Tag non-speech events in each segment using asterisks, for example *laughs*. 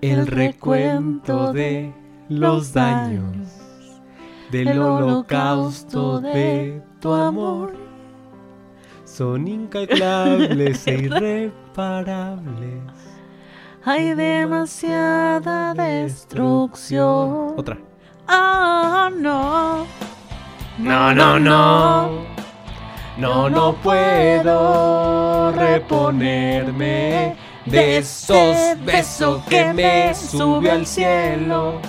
el recuento de los daños del holocausto de tu amor son incalculables *laughs* e irreparables. Hay demasiada destrucción. Otra. Ah, no. No, no, no. No, no puedo reponerme de esos besos que me subió al cielo.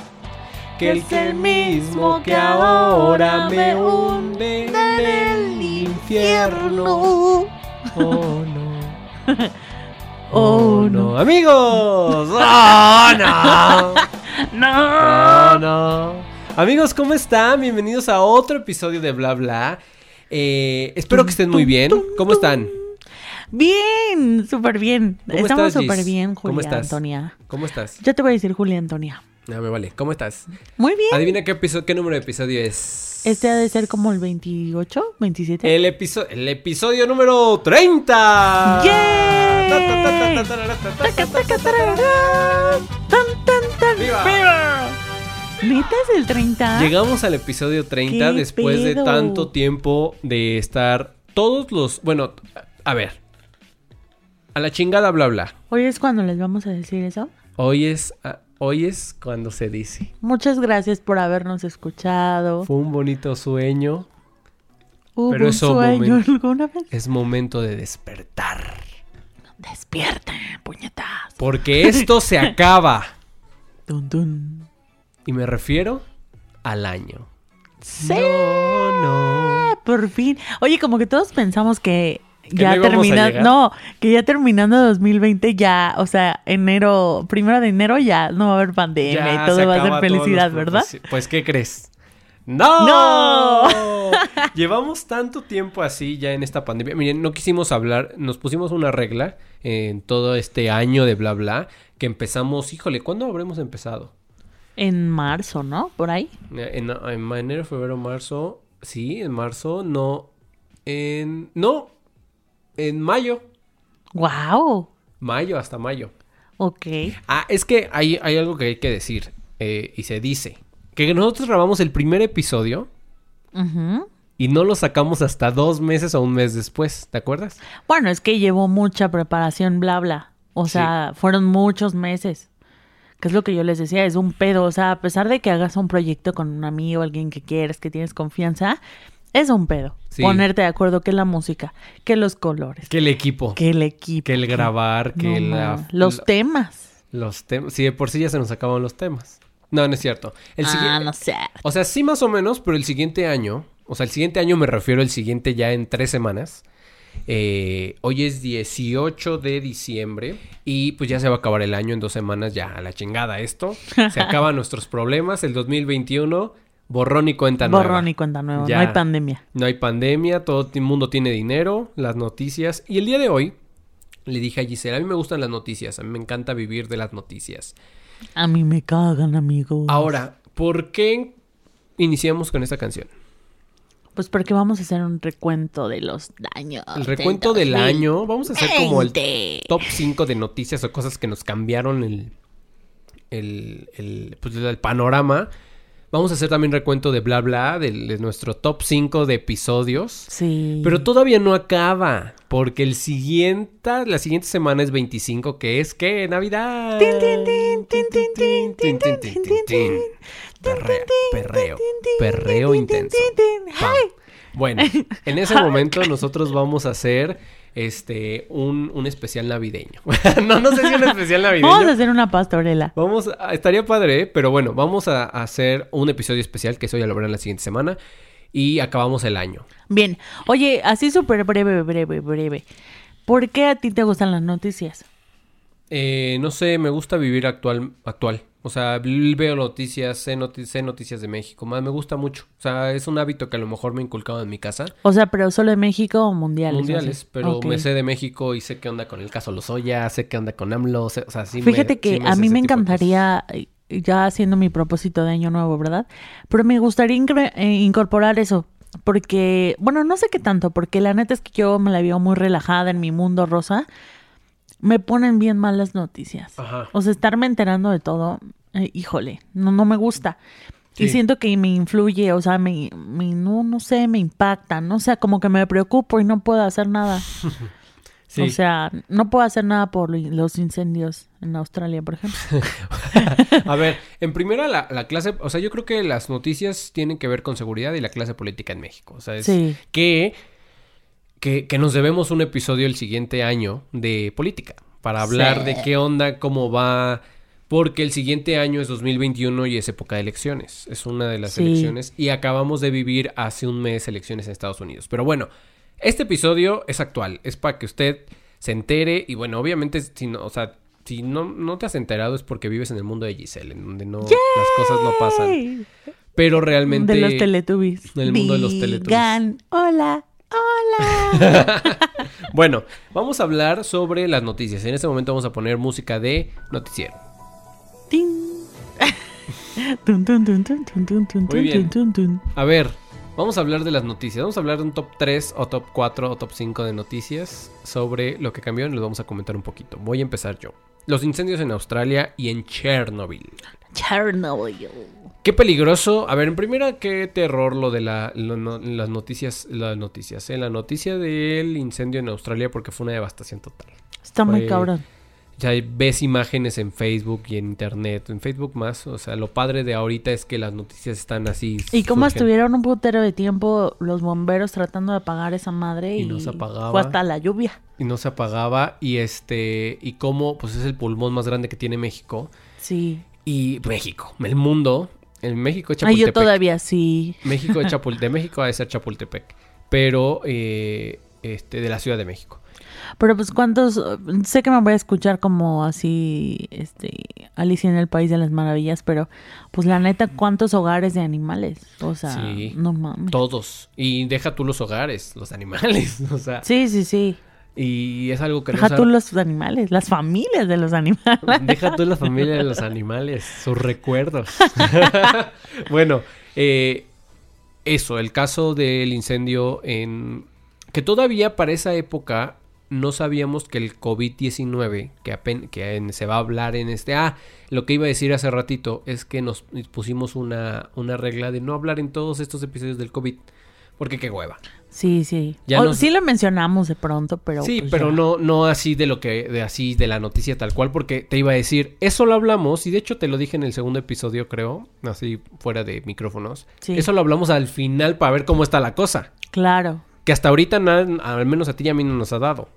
Que el que mismo que ahora me hunde en el infierno. *laughs* Oh no. *laughs* Oh no. Amigos. Oh no. *laughs* No. No, no. Amigos, ¿cómo están? Bienvenidos a otro episodio de Bla Bla. Eh, espero que estén muy bien. ¿Cómo están? Bien, súper bien. ¿Cómo Estamos súper bien, ¿Cómo Julia estás? Antonia. ¿Cómo estás? Yo te voy a decir Julia Antonia. Ah, me vale. ¿Cómo estás? Muy bien. Adivina qué episodio, qué número de episodio es. Este ha de ser como el 28, 27. El, episodio el episodio número 30. ¡Yay! Ta, ta, ta, ta, ta, ta, ta, ta, Taca, ta, taca, ta, ta. tararán. Tan, tan, tan. ¡Viva! ¿Neta es el 30? Llegamos al episodio 30 ¿Qué después de tanto tiempo de estar todos los... Bueno, a ver. A la chingada bla bla. Hoy es cuando les vamos a decir eso. Hoy es, ah, hoy es cuando se dice. Muchas gracias por habernos escuchado. Fue un bonito sueño. Hubo pero un eso sueño momento- *laughs* alguna vez. Es momento de despertar. Despierta, puñetas. Porque esto se *laughs* acaba. Dun, dun. Y me refiero al año. Sí. No, no. Por fin. Oye, como que todos pensamos Que ya no terminando. No, que ya terminando 2020 ya, o sea, enero, primero de enero ya no va a haber pandemia Ya y todo va a ser felicidad, ¿verdad? propósitos. Pues, ¿qué crees? ¡No! ¡No! *laughs* Llevamos tanto tiempo así ya en esta pandemia. Miren, no quisimos hablar, nos pusimos una regla en todo este año de bla bla, que empezamos, híjole, ¿cuándo habremos empezado? En marzo, ¿no? Por ahí. En, en enero, febrero, marzo. Sí, en marzo, no. En. No. En mayo. Wow. Mayo hasta mayo. Ok. Ah, es que hay, hay algo que hay que decir. eh, y se dice. Que nosotros grabamos el primer episodio Ujú. y no lo sacamos hasta dos meses o un mes después. ¿Te acuerdas? Bueno, es que llevó mucha preparación, bla, bla. O Sí. sea, fueron muchos meses. Que es lo que yo les decía, es un pedo. O sea, a pesar de que hagas un proyecto con un amigo, alguien que quieres, que tienes confianza, es un pedo. Sí. Ponerte de acuerdo que la música, que los colores, Que el equipo. que el equipo. Que el grabar. Que No, la- los la- temas. los temas. Sí, de por sí ya se nos acaban los temas. No, no es cierto. El ah, no sé. O sea, sí más o menos, pero el siguiente año, o sea, el siguiente año me refiero al siguiente ya en tres semanas. Eh, hoy es 18 de diciembre y pues ya se va a acabar el año en dos semanas, ya a la chingada esto. Se *laughs* acaban nuestros problemas, el 2021, borrón y cuenta nueva. Borrón y cuenta nueva. Ya. No hay pandemia. No hay pandemia, todo el mundo tiene dinero, las noticias. Y el día de hoy le dije a Gisela, a mí me gustan las noticias, a mí me encanta vivir de las noticias. A mí me cagan, amigos. Ahora, ¿por qué iniciamos con esta canción? Pues porque vamos a hacer un recuento de los daños. El recuento del año, vamos a hacer como el 20. top 5 de noticias o cosas que nos cambiaron el, el, el, pues, el panorama. Vamos a hacer también recuento de bla bla, de, de nuestro top 5 de episodios. Sí. Pero todavía no acaba, porque el siguiente, la siguiente semana es 25, que es que Navidad. Tin, tin, tin, tin, tin, tin, Tin, tin, tin, tin, tin, tin, tin, tin. tin. Perreo, perreo, perreo intenso. Bueno, en ese momento nosotros vamos a hacer este un, un especial navideño. *laughs* no, no sé si un especial navideño. Vamos a hacer una pastorela. Vamos a- estaría padre, ¿eh? pero bueno, vamos a, a hacer un episodio especial que eso ya lo verán la siguiente semana y acabamos el año. Bien. Oye, así súper breve, breve, breve. ¿Por qué a ti te gustan las noticias? Eh, no sé, me gusta vivir actual, actual. O sea, veo noticias, sé, noti- sé noticias de México, más me gusta mucho. O sea, es un hábito que a lo mejor me he inculcado en mi casa. O sea, pero solo de México o mundiales. mundiales, o sea? pero me sé de México y sé qué onda con el caso Lozoya, sé qué onda con AMLO, sé- o sea, sí me- Fíjate que sí a sé mí me encantaría, ya haciendo mi propósito de año nuevo, ¿verdad? Pero me gustaría eh, incorporar eso. Porque, bueno, no sé qué tanto, porque la neta es que yo me la veo muy relajada en mi mundo rosa. Me ponen bien mal las noticias. Ajá. O sea, estarme enterando de todo, eh, híjole, no, no me gusta. Y siento que me influye, o sea, me, me- no, no sé, me impacta, no sé, como que me preocupo y no puedo hacer nada. *laughs* Sí. O sea, no puedo hacer nada por lo- los incendios en Australia, por ejemplo. *laughs* A ver, *laughs* en primera la, la clase, o sea, yo creo que las noticias tienen que ver con seguridad y la clase política en México. O sea, es Sí. que, que, que nos debemos un episodio el siguiente año de política para hablar Sí. de qué onda, cómo va, porque el siguiente año es 2021 y es época de elecciones. Es una de las Sí. elecciones y acabamos de vivir hace un mes elecciones en Estados Unidos. Pero bueno, este episodio es actual, es para que usted se entere y bueno, obviamente, si no, o sea, si no, no te has enterado es porque vives en el mundo de Giselle, en donde no, las cosas no pasan. Pero realmente... De los Teletubbies. del mundo de los Teletubbies. Hola, hola. *laughs* *laughs* Bueno, vamos a hablar sobre las noticias. En este momento vamos a poner música de noticiero. Muy bien. A ver, vamos a hablar de las noticias. Vamos a hablar de un top 3 o top 4 o top 5 de noticias sobre lo que cambió y les vamos a comentar un poquito. Voy a empezar yo. Los incendios en Australia y en Chernobyl. Chernobyl. Qué peligroso. A ver, en primera, qué terror lo de la, lo- no- las noticias, las noticias, ¿eh? La noticia del incendio en Australia porque fue una devastación total. Está muy cabrón. Ya ves imágenes en Facebook y en internet, en Facebook más. O sea, lo padre de ahorita es que las noticias están así. Y cómo surgen. estuvieron un putero de tiempo los bomberos tratando de apagar esa madre Y y, no se apagaba. fue hasta la lluvia. Y no se apagaba. Y este. Y cómo, pues es el pulmón más grande que tiene México. Sí. Y México, el mundo. En México, Ay, Chapultepec. yo todavía sí. México de, *laughs* Chapul de México ha de ser Chapultepec. Pero eh, este, de la Ciudad de México. Pero pues cuántos, sé que me voy a escuchar como así, este, Alicia en el País de las Maravillas, pero pues la neta, cuántos hogares de animales. O sea, Sí. no mames. Todos. Y deja tú los hogares, los animales. *laughs* O sea. Sí, sí, sí. Y es algo que Deja tú los animales, las familias de los animales. Deja tú la familia de los *laughs* animales, sus recuerdos. *laughs* bueno, eh, eso, el caso del incendio en... Que todavía para esa época no sabíamos que el COVID-19, que, apen- que en- se va a hablar en este... Ah, lo que iba a decir hace ratito es que nos pusimos una, una regla de no hablar en todos estos episodios del COVID. Porque qué hueva. Sí, sí. Ya O- Sí lo mencionamos de pronto, pero. sí, pues, pero ya. no, no así de lo que, de así de la noticia tal cual, porque te iba a decir, eso lo hablamos, y de hecho te lo dije en el segundo episodio, creo, así fuera de micrófonos. Sí. Eso lo hablamos al final para ver cómo está la cosa. Claro. Que hasta ahorita nada, al menos a ti y a mí no nos ha dado.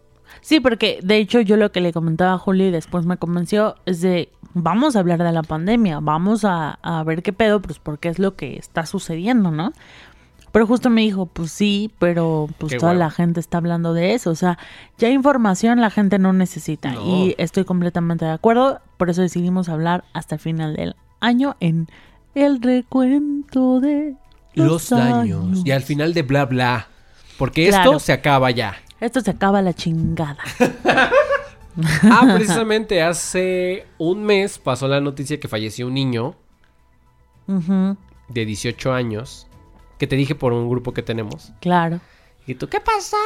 Sí, porque de hecho yo lo que le comentaba a Julio y después me convenció es de vamos a hablar de la pandemia, vamos a, a ver qué pedo, pues porque es lo que está sucediendo, ¿no? Pero justo me dijo, pues sí, pero pues Qué toda la gente está hablando de eso, o sea, ya información la gente no necesita No. y estoy completamente de acuerdo, por eso decidimos hablar hasta el final del año en el recuento de los, Los daños. Y al final de bla bla. Porque Claro. esto se acaba ya. Esto se acaba la chingada. *laughs* Ah, precisamente hace un mes pasó la noticia que falleció un niño de 18 años. Que te dije por un grupo que tenemos. claro. Y tú, ¿qué pasó?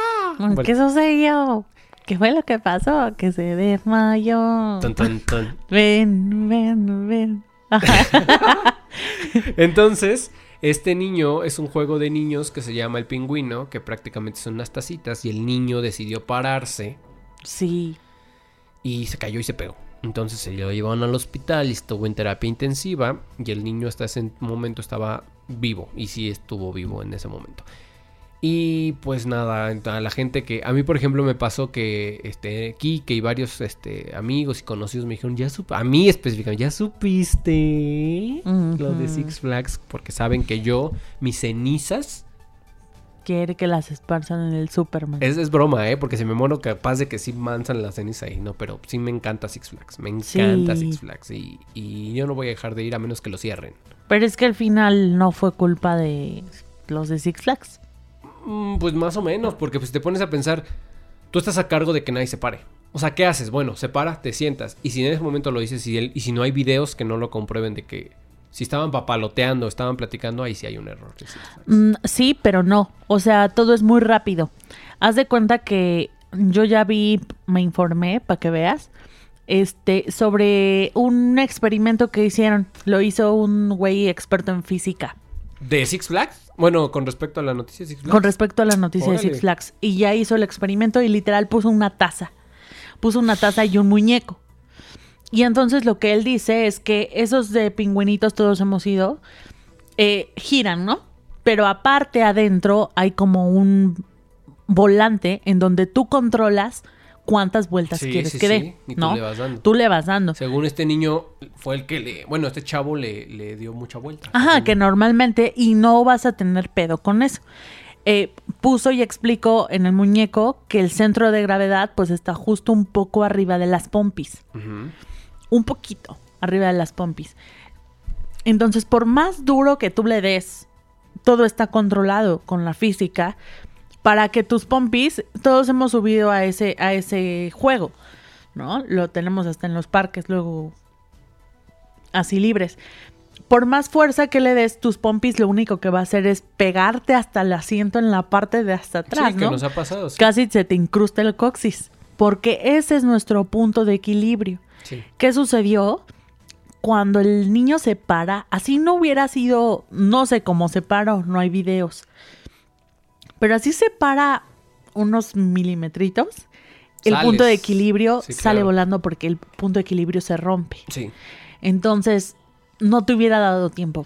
¿Qué sucedió? ¿Qué fue lo que pasó? Que se desmayó. Tun, tun, tun. *laughs* Ven, ven, ven. *laughs* *laughs* Entonces, este niño es un juego de niños que se llama el pingüino, que prácticamente son unas tacitas, y el niño decidió pararse Sí. y se cayó y se pegó. Entonces se lo llevaron al hospital y estuvo en terapia intensiva y el niño hasta ese momento estaba vivo y sí estuvo vivo en ese momento. Y pues nada, a la gente que a mí por ejemplo me pasó que este Kike y varios este amigos y conocidos me dijeron, "Ya sup a mí específicamente, ya supiste lo de. Six Flags porque saben que yo mis cenizas Quiere que las esparzan en el Superman. es, es broma, ¿eh? Porque si me muero capaz de que sí manzan la ceniza ahí, ¿no? Pero sí me encanta Six Flags. Me encanta Sí. Six Flags. Y, y yo no voy a dejar de ir a menos que lo cierren. Pero es que al final no fue culpa de los de Six Flags. Mm, pues más o menos, porque pues te pones a pensar, tú estás a cargo de que nadie se pare. O sea, ¿qué haces? Bueno, se para, te sientas. Y si en ese momento lo dices y si no hay videos que no lo comprueben de que si estaban papaloteando, estaban platicando, ahí sí hay un error. Mm, sí, pero no. O sea, todo es muy rápido. Haz de cuenta que yo ya vi, me informé para que veas, este, sobre un experimento que hicieron. Lo hizo un güey experto en física. ¿De Six Flags? Bueno, con respecto a la noticia de Six Flags. Con respecto a la noticia de. Six Flags. Y ya hizo el experimento y literal puso una taza. Puso una taza y un muñeco. Y entonces lo que él dice es que esos de pingüinitos todos hemos ido, eh, giran, ¿no? Pero aparte adentro hay como un volante en donde tú controlas cuántas vueltas Sí, quieres sí, que dé, sí, y tú ¿no? le vas dando. Tú le vas dando. Según este niño, fue el que le... Bueno, este chavo le, le dio mucha vuelta. Ajá, que normalmente y no vas a tener pedo con eso. Eh, puso y explicó en el muñeco que el centro de gravedad pues está justo un poco arriba de las pompis. Ujú. Un poquito arriba de las pompis. Entonces, por más duro que tú le des, todo está controlado con la física para que tus pompis, todos hemos subido a ese, a ese juego, ¿no? Lo tenemos hasta en los parques, luego así libres. Por más fuerza que le des, tus pompis lo único que va a hacer es pegarte hasta el asiento en la parte de hasta atrás, sí, que ¿no? nos ha pasado. Sí. Casi se te incrusta el coxis, porque ese es nuestro punto de equilibrio. Sí. ¿Qué sucedió? Cuando el niño se para, así no hubiera sido, no sé cómo se paró, no hay videos, pero así se para unos milimetritos, el Sales. punto de equilibrio Sí, sale claro. volando porque el punto de equilibrio se rompe. Sí. Entonces, no te hubiera dado tiempo,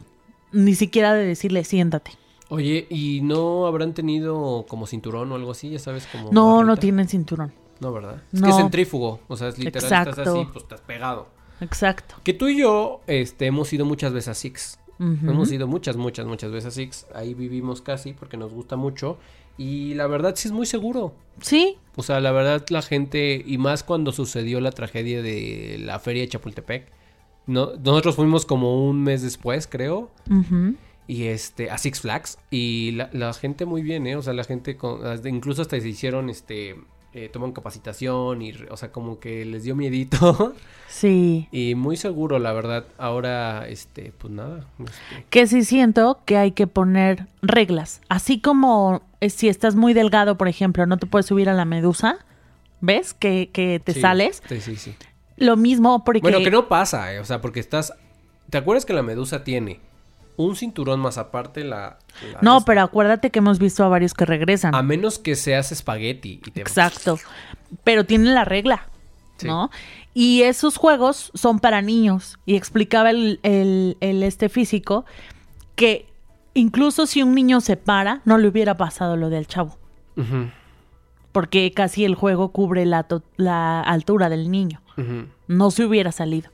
ni siquiera de decirle siéntate. Oye, ¿y no habrán tenido como cinturón o algo así? Ya sabes, como... No, no tienen cinturón. No, ¿verdad? Es No. que es centrífugo. O sea, es literal, estás así, pues estás pegado. Exacto. Que tú y yo este, hemos ido muchas veces a Six. Hemos ido muchas, muchas, muchas veces a Six. Ahí vivimos casi porque nos gusta mucho. Y la verdad sí es muy seguro. Sí, O sea, la verdad la gente, y más cuando sucedió la tragedia de la feria de Chapultepec. No, nosotros fuimos como un mes después, creo. Y este, a Six Flags. Y la, la gente muy bien, ¿eh? O sea, la gente, con, incluso hasta se hicieron, este, eh, toman capacitación y, o sea, como que les dio miedito. *laughs* sí. y muy seguro, la verdad. Ahora, este, pues nada. este, que sí siento que hay que poner reglas. Así como eh, si estás muy delgado, por ejemplo, no te puedes subir a la medusa, ¿ves? Que, que te sí, sales. Sí, sí, sí. Lo mismo porque... Bueno, que no pasa, ¿eh? O sea, porque estás... ¿Te acuerdas que la medusa tiene un cinturón más aparte la... la- No, pero acuérdate que hemos visto a varios que regresan. A menos que seas espagueti y te... Exacto. Pero tienen la regla, Sí. ¿no? Y esos juegos son para niños. Y explicaba el, el- el este físico que incluso si un niño se para, no le hubiera pasado lo del chavo. Porque casi el juego cubre la, altura del niño. no se hubiera salido.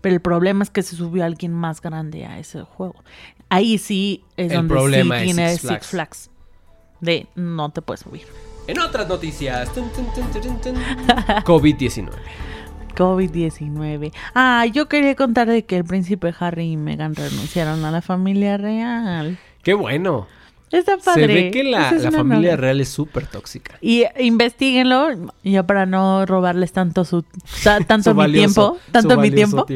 Pero el problema es que se subió alguien más grande a ese juego. Ahí sí es El donde problema sí es tiene Six Six Flags. Flags. De no te puedes subir. En otras noticias. tun, tun, tun, tun, tun. COVID-19. *laughs* COVID-19. Ah, yo quería contar de que el príncipe Harry y Meghan renunciaron a la familia real. Qué bueno. Está padre. Se ve que la, es la familia novela. real es súper tóxica. Y investiguenlo, ya para no robarles tanto su ta- *laughs* tanto Su mi valioso- tiempo, tanto mi tiempo.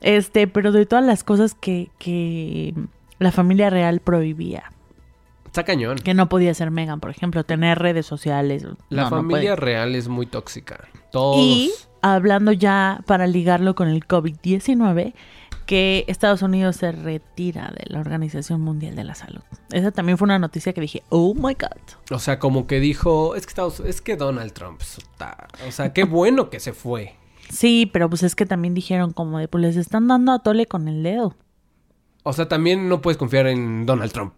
Este, pero de todas las cosas que, que la familia real prohibía, Está cañón. que no podía ser Megan, por ejemplo, tener redes sociales. La no, familia real es muy tóxica. Todos. y hablando ya para ligarlo con el COVID-19, que Estados Unidos se retira de la Organización Mundial de la Salud. Esa también fue una noticia que dije, oh my god. O sea, como que dijo, es que Estados- es que Donald Trump está, o sea, qué bueno que se fue. Sí, pero pues es que también dijeron como de, pues les están dando a tole con el dedo. O sea, también no puedes confiar en Donald Trump.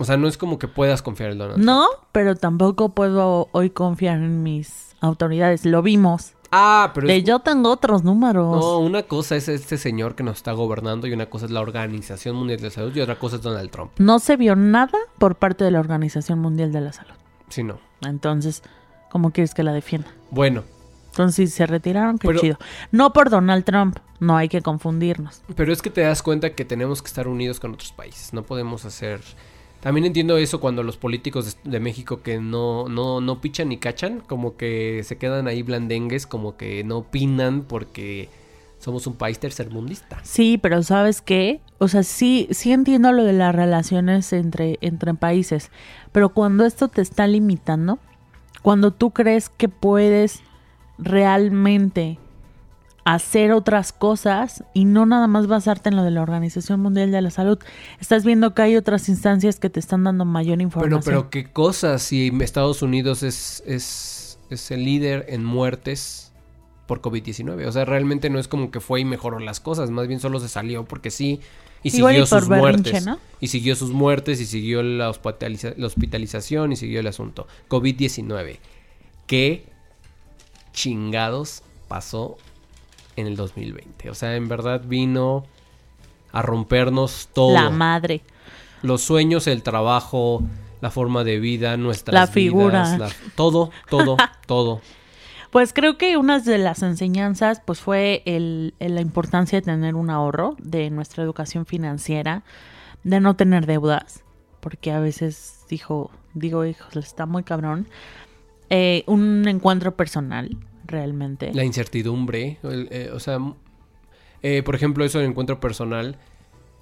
O sea, no es como que puedas confiar en Donald Trump. No, pero tampoco puedo hoy confiar en mis autoridades. Lo vimos. Ah, pero De es- yo tengo otros números. no, una cosa es este señor que nos está gobernando y una cosa es la Organización Mundial de la Salud y otra cosa es Donald Trump. No se vio nada por parte de la Organización Mundial de la Salud. Sí, no. Entonces, ¿cómo quieres que la defienda? Bueno, Entonces, si se retiraron, qué Pero- chido. No por Donald Trump, no hay que confundirnos. pero es que te das cuenta que tenemos que estar unidos con otros países. No podemos hacer. También entiendo eso cuando los políticos de, México que no, no, no pichan ni cachan, como que se quedan ahí blandengues, como que no opinan porque somos un país tercermundista. Sí, pero ¿sabes qué? O sea, sí, sí entiendo lo de las relaciones entre, entre países, pero cuando esto te está limitando, cuando tú crees que puedes realmente hacer otras cosas y no nada más basarte en lo de la Organización Mundial de la Salud. Estás viendo que hay otras instancias que te están dando mayor información. Pero, pero qué cosas si Estados Unidos es, es, es el líder en muertes por COVID-19. O sea, realmente no es como que fue y mejoró las cosas, más bien solo se salió porque sí y siguió sus muertes. Y siguió sus muertes y siguió la, la hospitalización y siguió el asunto. COVID-19. ¿Qué chingados pasó en el 2020? O sea, en verdad vino a rompernos todo. La madre. Los sueños, el trabajo, la forma de vida, nuestras la figura. Vidas, todo, todo, *laughs* todo. Pues creo que una de las enseñanzas pues fue el, la importancia de tener un ahorro de nuestra educación financiera, de no tener deudas, porque a veces dijo, digo, hijos, está muy cabrón. Eh, un encuentro personal, realmente. La incertidumbre, eh, o sea, eh, por ejemplo, eso del encuentro personal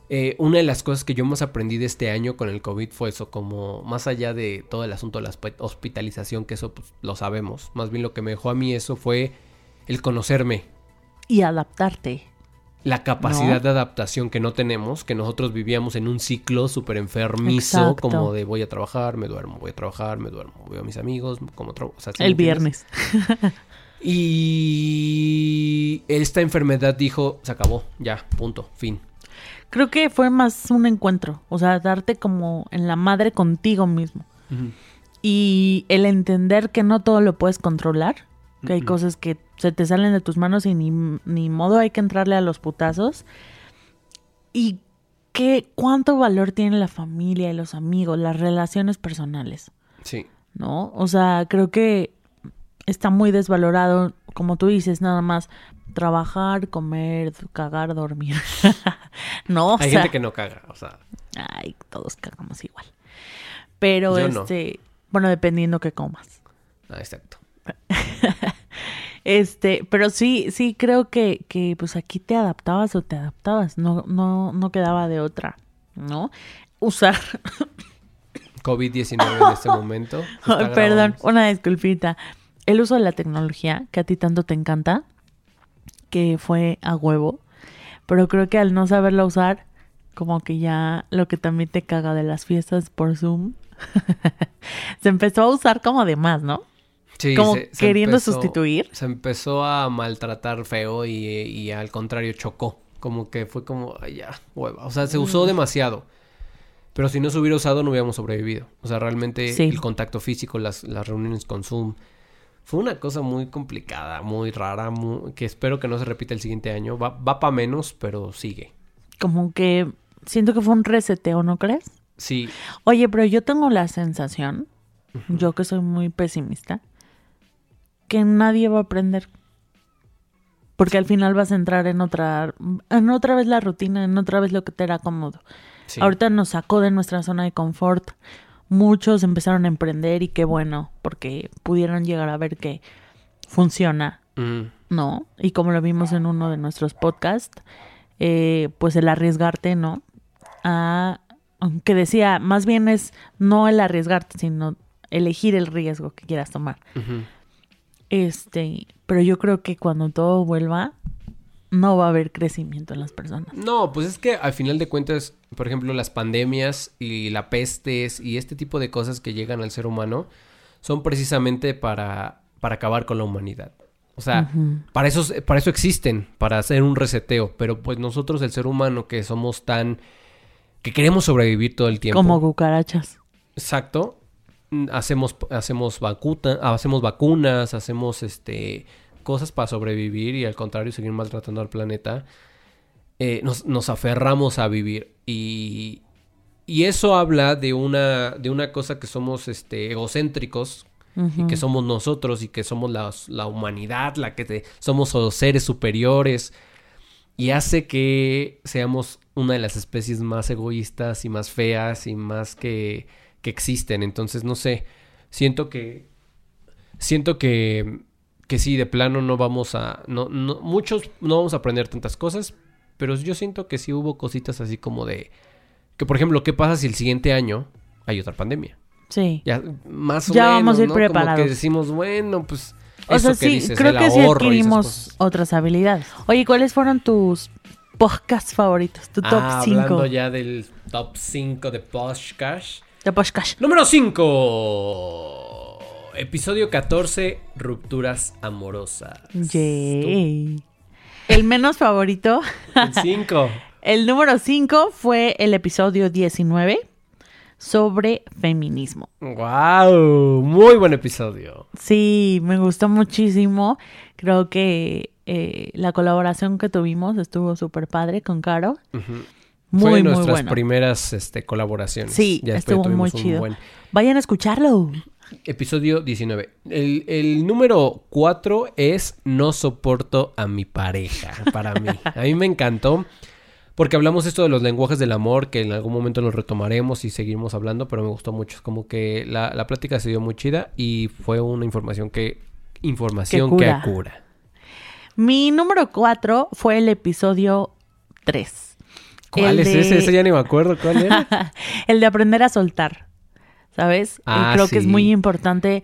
eh, una de las cosas que yo más aprendí de este año con el COVID fue eso, como más allá de todo el asunto de la hospitalización, que eso pues, lo sabemos, más bien lo que me dejó a mí eso fue el conocerme. Y adaptarte. La capacidad de adaptación que no tenemos, que nosotros vivíamos en un ciclo súper enfermizo, como de voy a trabajar, me duermo, voy a trabajar, me duermo, voy a mis amigos, como otro, El viernes. *laughs* y esta enfermedad dijo, se acabó, ya, punto, fin. Creo que fue más un encuentro, o sea, darte como en la madre contigo mismo. Y el entender que no todo lo puedes controlar, que hay cosas que se te salen de tus manos y ni, ni modo hay que entrarle a los putazos. Y qué, cuánto valor tiene la familia y los amigos, las relaciones personales. Sí. ¿No? O sea, creo que está muy desvalorado, como tú dices, nada más trabajar, comer, cagar, dormir. *laughs* no, Hay gente que no caga, o sea. Ay, todos cagamos igual. Pero este, bueno, dependiendo que comas. Ah, exacto. *laughs* este, pero sí, sí creo que, que pues aquí te adaptabas o te adaptabas, no, no, no quedaba de otra, ¿no? Usar COVID-19 en este momento. *laughs* perdón, una disculpita. El uso de la tecnología, que a ti tanto te encanta, que fue a huevo, pero creo que al no saberlo usar, como que ya lo que también te caga de las fiestas por Zoom, *laughs* se empezó a usar como de más, ¿no? Sí, como queriendo sustituir. Se empezó a maltratar feo y, al contrario chocó. Como que fue como, ay, ya, hueva. O sea, se usó mm. demasiado. Pero si no se hubiera usado, no hubiéramos sobrevivido. O sea, realmente el contacto físico, las, las reuniones con Zoom, fue una cosa muy complicada, muy rara, que espero que no se repita el siguiente año. Va, va para menos, pero sigue. Como que siento que fue un reseteo, ¿no crees? Sí. Oye, pero yo tengo la sensación, yo que soy muy pesimista, que nadie va a aprender. Porque al final vas a entrar en otra, en otra vez la rutina, en otra vez lo que te era cómodo. Ahorita nos sacó de nuestra zona de confort muchos empezaron a emprender y qué bueno, porque pudieron llegar a ver que funciona, ¿no? Y como lo vimos en uno de nuestros podcasts, eh, pues el arriesgarte, ¿no? A, aunque decía, más bien es no el arriesgarte, sino elegir el riesgo que quieras tomar. Este, pero yo creo que cuando todo vuelva, no va a haber crecimiento en las personas. No, pues es que al final de cuentas, por ejemplo, las pandemias y la pestes y este tipo de cosas que llegan al ser humano son precisamente para, para acabar con la humanidad. O sea, para, eso, para eso existen, para hacer un reseteo. Pero pues nosotros, el ser humano, que somos tan... que queremos sobrevivir todo el tiempo. Como cucarachas. Exacto. Hacemos, hacemos, hacemos vacunas, hacemos este cosas para sobrevivir y al contrario seguir maltratando al planeta, eh, nos, aferramos a vivir. Y, y, eso habla de una, de una cosa que somos este, egocéntricos y que somos nosotros y que somos la, la humanidad, la que somos los seres superiores. Y hace que seamos una de las especies más egoístas y más feas y más que, que existen. Entonces, no sé, siento que... Siento que que sí, de plano no vamos a, no, no, muchos no vamos a aprender tantas cosas, pero yo siento que sí hubo cositas así como de, que por ejemplo, ¿qué pasa si el siguiente año hay otra pandemia? Sí. Ya más o Ya menos, vamos a ir ¿no? Como preparados. que decimos, bueno, pues O eso sea, que sí, dices, creo que sí adquirimos otras habilidades. Oye, ¿cuáles fueron tus podcasts favoritos? Tu top Ah, 5 hablando ya del top 5 de podcast. de podcast. Número 5. Episodio 14, rupturas amorosas. Yay. El menos favorito, El 5. *laughs* el número 5 fue el episodio 19 sobre feminismo. wow, muy buen episodio. Sí, me gustó muchísimo. Creo que eh, la colaboración que tuvimos estuvo súper padre con Caro. Ujú. Muy, Fue de muy nuestras bueno. primeras este, colaboraciones. Sí, Ya estuvo muy chido. buen Vayan a escucharlo. Episodio 19. El, el número 4 es No soporto a mi pareja, para mí. A mí me encantó porque hablamos esto de los lenguajes del amor, que en algún momento lo retomaremos y seguiremos hablando, pero me gustó mucho. Es como que la, la plática se dio muy chida y fue una información que... Información que cura. cura. Mi número 4 fue el episodio 3. ¿Cuál El es de- ese? Ese ya ni me acuerdo cuál era. *laughs* el de aprender a soltar. ¿Sabes? Ah, Creo que es muy importante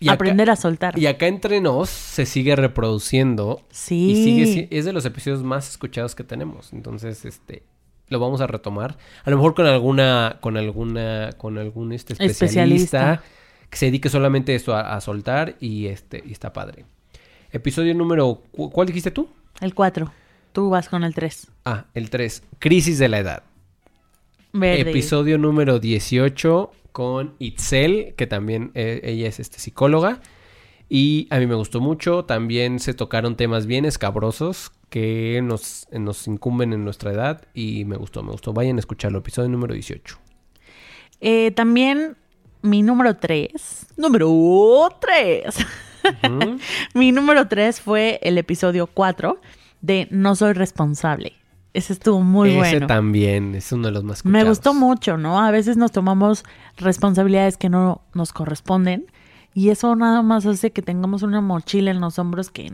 Y acá- aprender a soltar. Y acá entre nos se sigue reproduciendo Sí. Y sigue, si- es de los episodios más escuchados que tenemos. Entonces, este, lo vamos a retomar. A lo mejor con alguna, con alguna, con algún este especialista, Especialista. que se dedique solamente esto a, a soltar y este, y está padre. Episodio número, cu- ¿cuál dijiste tú? El 4. Tú vas con el 3. Ah, el 3. Crisis de la edad. Verde. Episodio número 18 con Itzel, que también eh, ella es este, psicóloga. Y a mí me gustó mucho. También se tocaron temas bien escabrosos que nos, nos incumben en nuestra edad. Y me gustó, me gustó. Vayan a escucharlo. Episodio número 18. Eh, también mi número 3. Número 3. Ujú. *laughs* mi número 3 fue el episodio 4 de No soy responsable. Ese estuvo muy Ese bueno. también es uno de los más Me escuchados. gustó mucho, ¿no? A veces nos tomamos responsabilidades que no nos corresponden y eso nada más hace que tengamos una mochila en los hombros que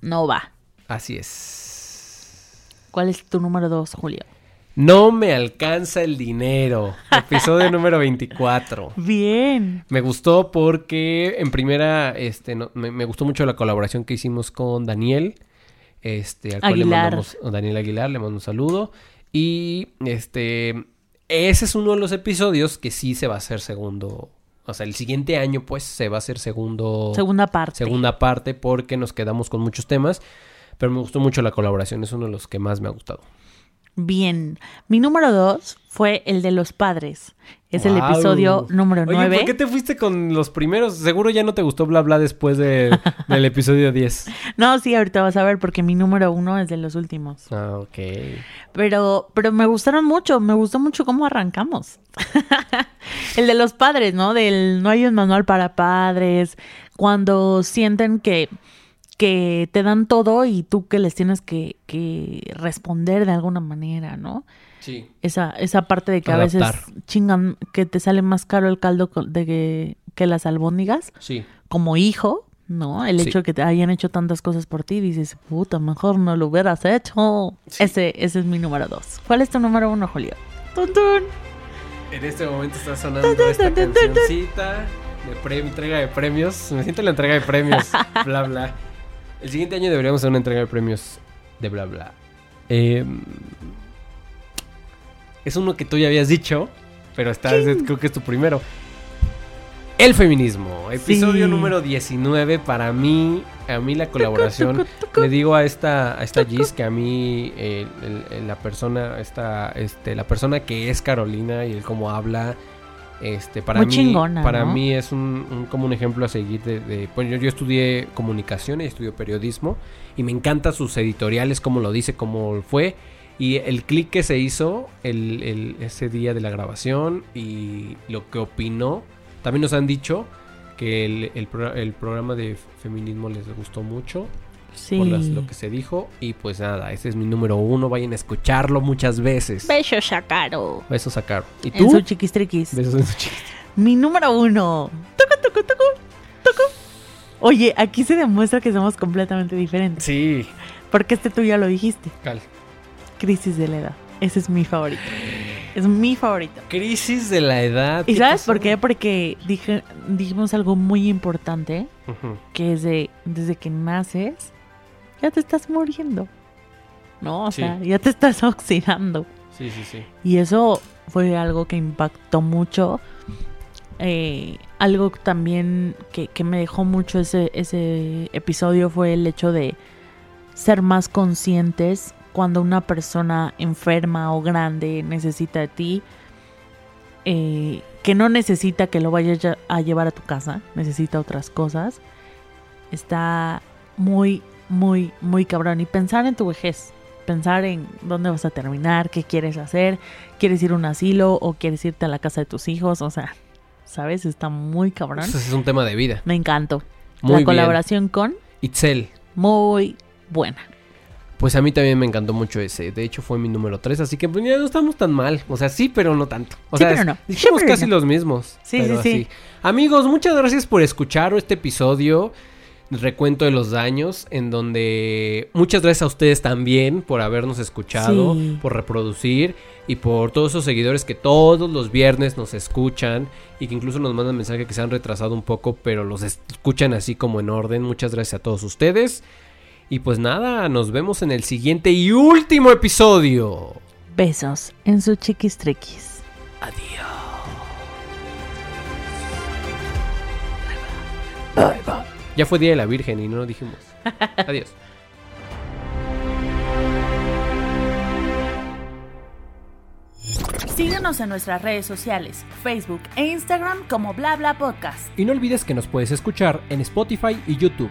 no va. Así es. ¿Cuál es tu número 2, Julio? No me alcanza el dinero. Episodio *laughs* número 24. Bien. Me gustó porque en primera, este, no- me, me gustó mucho la colaboración que hicimos con Daniel, este, al cual le mandamos, a Daniel Aguilar, le mando un saludo. Y este, ese es uno de los episodios que sí se va a hacer segundo, o sea, el siguiente año pues se va a hacer segundo, Segunda parte. segunda parte porque nos quedamos con muchos temas. Pero me gustó mucho la colaboración, es uno de los que más me ha gustado. Bien. Mi número 2 fue el de los padres. Es el episodio número Oye, 9. ¿por qué te fuiste con los primeros? Seguro ya no te gustó bla bla después de- *laughs* del episodio 10. No, sí, ahorita vas a ver porque mi número 1 es de los últimos. Ah, ok. Pero, pero me gustaron mucho, me gustó mucho cómo arrancamos. *laughs* el de los padres, ¿no? Del no hay un manual para padres, cuando sienten que, que te dan todo y tú que les tienes que, que responder de alguna manera, ¿no? Sí. Esa, esa parte de que a veces chingan, que te sale más caro el caldo de que, que las albóndigas, Sí. como hijo, ¿no? El Sí. hecho de que te hayan hecho tantas cosas por ti, dices, puta, mejor no lo hubieras hecho. Sí. Ese, ese es mi número dos. ¿Cuál es tu número uno, Julio? Tun, tun. En este momento está sonando esta cancioncita de pre- entrega de premios. Me siento en la entrega de premios. *laughs* bla bla. El siguiente año deberíamos hacer una entrega de premios de bla bla. Eh, es uno que tú ya habías dicho, pero está, es- creo que es tu primero. El feminismo, episodio Sí. número 19. Para mí, a mí la colaboración. tucu, tucu. Le digo a esta, a esta Gis que a mí eh, el- el- la persona, esta, este, la persona que es Carolina y el cómo habla, este, para Muy mí, chingona, para ¿no? mí es un, un- como un ejemplo a seguir de, de- pues yo, yo estudié comunicación y estudié periodismo y me encanta sus editoriales, cómo lo dice, cómo fue y el clic que se hizo el, el- ese día de la grabación y lo que opinó, también nos han dicho que el, el pro- el programa de feminismo les gustó mucho Sí. por las- lo que se dijo. Y pues nada, ese es mi número uno. Vayan a escucharlo muchas veces. Besos a Caro. Besos a Caro. ¿Y En tú? su chiquistriquis. Besos en su. Mi número uno. Tucu, tucu, tucu, tucu. Oye, aquí se demuestra que somos completamente diferentes. Sí. Porque este tú ya lo dijiste. Cal. Crisis de la edad. Ese es mi favorito. Es mi favorito. Crisis de la edad. ¿Y ¿qué sabes pasó? por qué? Porque dije, dijimos algo muy importante, que es de, desde que naces, ya te estás muriendo. ¿No? O Sí. sea, ya te estás *laughs* oxidando. Sí, sí, sí. Y eso fue algo que impactó mucho. Eh, algo también que, que me dejó mucho ese, ese episodio fue el hecho de ser más conscientes cuando una persona enferma o grande necesita de ti. eh, que no necesita que lo vayas ya- a llevar a tu casa, necesita otras cosas. Está muy, muy, muy cabrón. Y pensar en tu vejez, pensar en dónde vas a terminar, qué quieres hacer, quieres ir a un asilo o quieres irte a la casa de tus hijos, o sea, ¿sabes? Está muy cabrón. Ese es un tema de vida. Me encantó. Muy la bien. colaboración con Itzel. muy buena. Pues a mí también me encantó mucho ese. De hecho, fue mi número 3. Así que pues ya no estamos tan mal. O sea, sí, pero no tanto. O Sí, sea, pero no. Sí, dijimos pero casi no. los mismos. Sí, pero sí, sí. Amigos, muchas gracias por escuchar este episodio. Recuento de los daños. En donde muchas gracias a ustedes también por habernos escuchado. Sí. Por reproducir. Y por todos esos seguidores que todos los viernes nos escuchan. Y que incluso nos mandan mensajes que se han retrasado un poco. Pero los escuchan así como en orden. Muchas gracias a todos ustedes. Y pues nada, nos vemos en el siguiente y último episodio. Besos en su chiquis triquis. Ya fue Día de la Virgen y no lo dijimos. *laughs* Adiós. Síguenos en nuestras redes sociales, Facebook e Instagram como Bla Bla Podcast. Y no olvides que nos puedes escuchar en Spotify y YouTube.